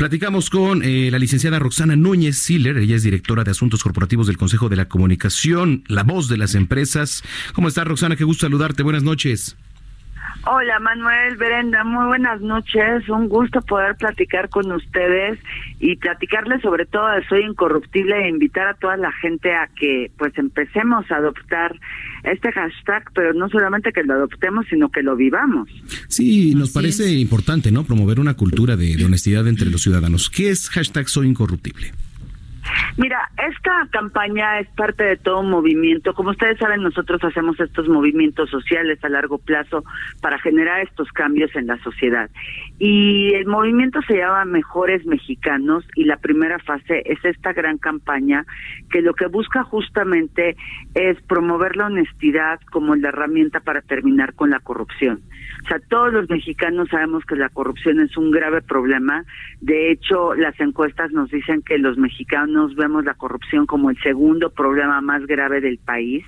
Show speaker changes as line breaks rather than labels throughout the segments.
Platicamos con eh, la licenciada Roxana Núñez Siller. Ella es directora de Asuntos Corporativos del Consejo de la Comunicación, la voz de las empresas. ¿Cómo estás, Roxana? Qué gusto saludarte. Buenas noches.
Hola Manuel, Brenda, muy buenas noches. Un gusto poder platicar con ustedes y platicarles sobre todo de Soy Incorruptible e invitar a toda la gente a que pues empecemos a adoptar este hashtag, pero no solamente que lo adoptemos, sino que lo vivamos.
Sí, nos parece importante, ¿no? Promover una cultura de, de honestidad entre los ciudadanos. ¿Qué es hashtag Soy Incorruptible?
Mira, esta campaña es parte de todo un movimiento. Como ustedes saben, nosotros hacemos estos movimientos sociales a largo plazo para generar estos cambios en la sociedad. Y el movimiento se llama Mejores Mexicanos y la primera fase es esta gran campaña que lo que busca justamente es promover la honestidad como la herramienta para terminar con la corrupción. O sea, todos los mexicanos sabemos que la corrupción es un grave problema. De hecho, las encuestas nos dicen que los mexicanos vemos la corrupción como el segundo problema más grave del país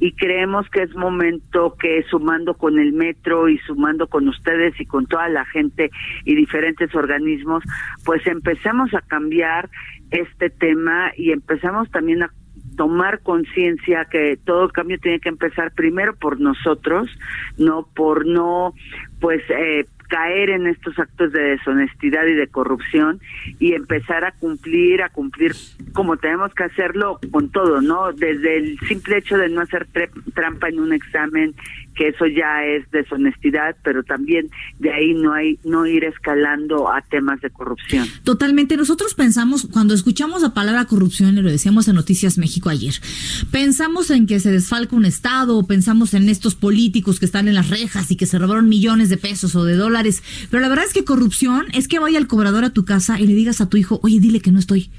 y creemos que es momento que sumando con el metro y sumando con ustedes y con toda la gente y diferentes organismos, pues empecemos a cambiar este tema y empezamos también a tomar conciencia que todo cambio tiene que empezar primero por nosotros, no por no pues eh, caer en estos actos de deshonestidad y de corrupción y empezar a cumplir, a cumplir como tenemos que hacerlo con todo, ¿no? Desde el simple hecho de no hacer trampa en un examen, que eso ya es deshonestidad, pero también de ahí no hay no ir escalando a temas de corrupción.
Totalmente. Nosotros pensamos cuando escuchamos la palabra corrupción y lo decíamos en Noticias México ayer, pensamos en que se desfalca un estado, pensamos en estos políticos que están en las rejas y que se robaron millones de pesos o de dólares, pero la verdad es que corrupción es que vaya el cobrador a tu casa y le digas a tu hijo, "Oye, dile que no estoy."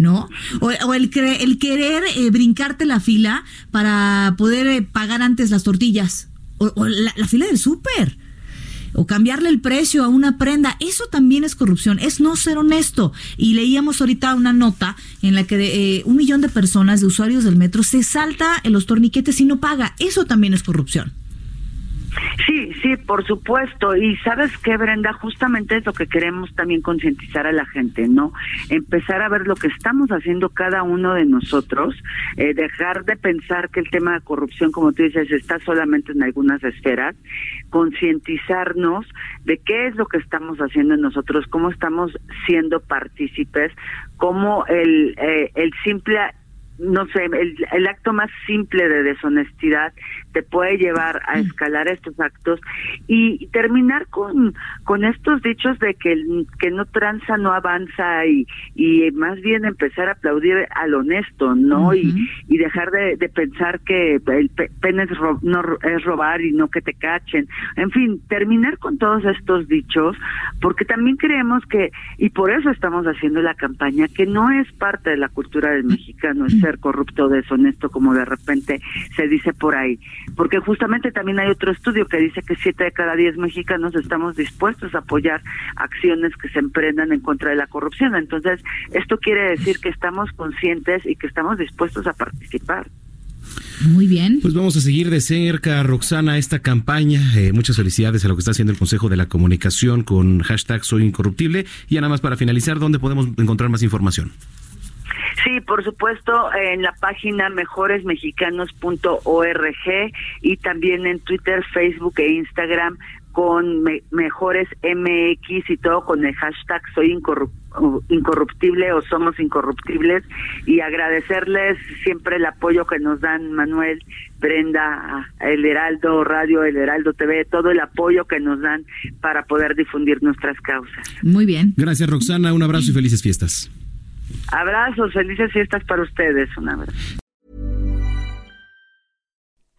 ¿No? O, el, el querer eh, brincarte la fila para poder eh, pagar antes las tortillas. O, la, fila del súper. O cambiarle el precio a una prenda. Eso también es corrupción. Es no ser honesto. Y leíamos ahorita una nota en la que de, eh, un millón de personas, de usuarios del metro, se salta en los torniquetes y no paga. Eso también es corrupción.
Sí, sí, por supuesto. Y sabes qué, Brenda, justamente es lo que queremos también concientizar a la gente, ¿no? Empezar a ver lo que estamos haciendo cada uno de nosotros, eh, dejar de pensar que el tema de corrupción, como tú dices, está solamente en algunas esferas, concientizarnos de qué es lo que estamos haciendo nosotros, cómo estamos siendo partícipes, cómo el, eh, el simple no sé, el, el, acto más simple de deshonestidad te puede llevar a mm. escalar estos actos y, terminar con, con estos dichos de que el que no tranza no avanza y, y más bien empezar a aplaudir al honesto, ¿no? y, y dejar de, de pensar que el pene es, no, es robar y no que te cachen. En fin, terminar con todos estos dichos porque también creemos que, y por eso estamos haciendo la campaña, que no es parte de la cultura del mexicano, es ser corrupto o deshonesto como de repente se dice por ahí porque justamente también hay otro estudio que dice que siete de cada diez mexicanos estamos dispuestos a apoyar acciones que se emprendan en contra de la corrupción. Entonces, esto quiere decir que estamos conscientes y que estamos dispuestos a participar.
Muy bien.
Pues vamos a seguir de cerca, Roxana, esta campaña. Eh, muchas felicidades a lo que está haciendo el Consejo de la Comunicación con hashtag Soy Incorruptible. Y nada más para finalizar, ¿dónde podemos encontrar más información?
Sí, por supuesto, en la página mejoresmexicanos.org y también en Twitter, Facebook e Instagram con Mejores MX y todo con el hashtag Soy Incorruptible o Somos Incorruptibles y agradecerles siempre el apoyo que nos dan Manuel, Brenda, El Heraldo Radio, El Heraldo TV, todo el apoyo que nos dan para poder difundir nuestras causas.
Muy bien.
Gracias Roxana, un abrazo y felices fiestas.
Abrazos, felices fiestas para ustedes. Un abrazo.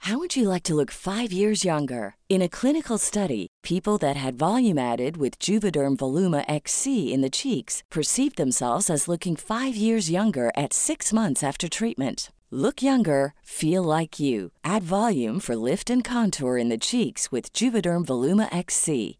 How would you like to look five years younger? In a clinical study, people that had volume added with Juvederm Voluma XC in the cheeks perceived themselves as looking five years younger at six months after treatment. Look younger, feel like you. Add volume for lift and contour in the cheeks with Juvederm Voluma XC.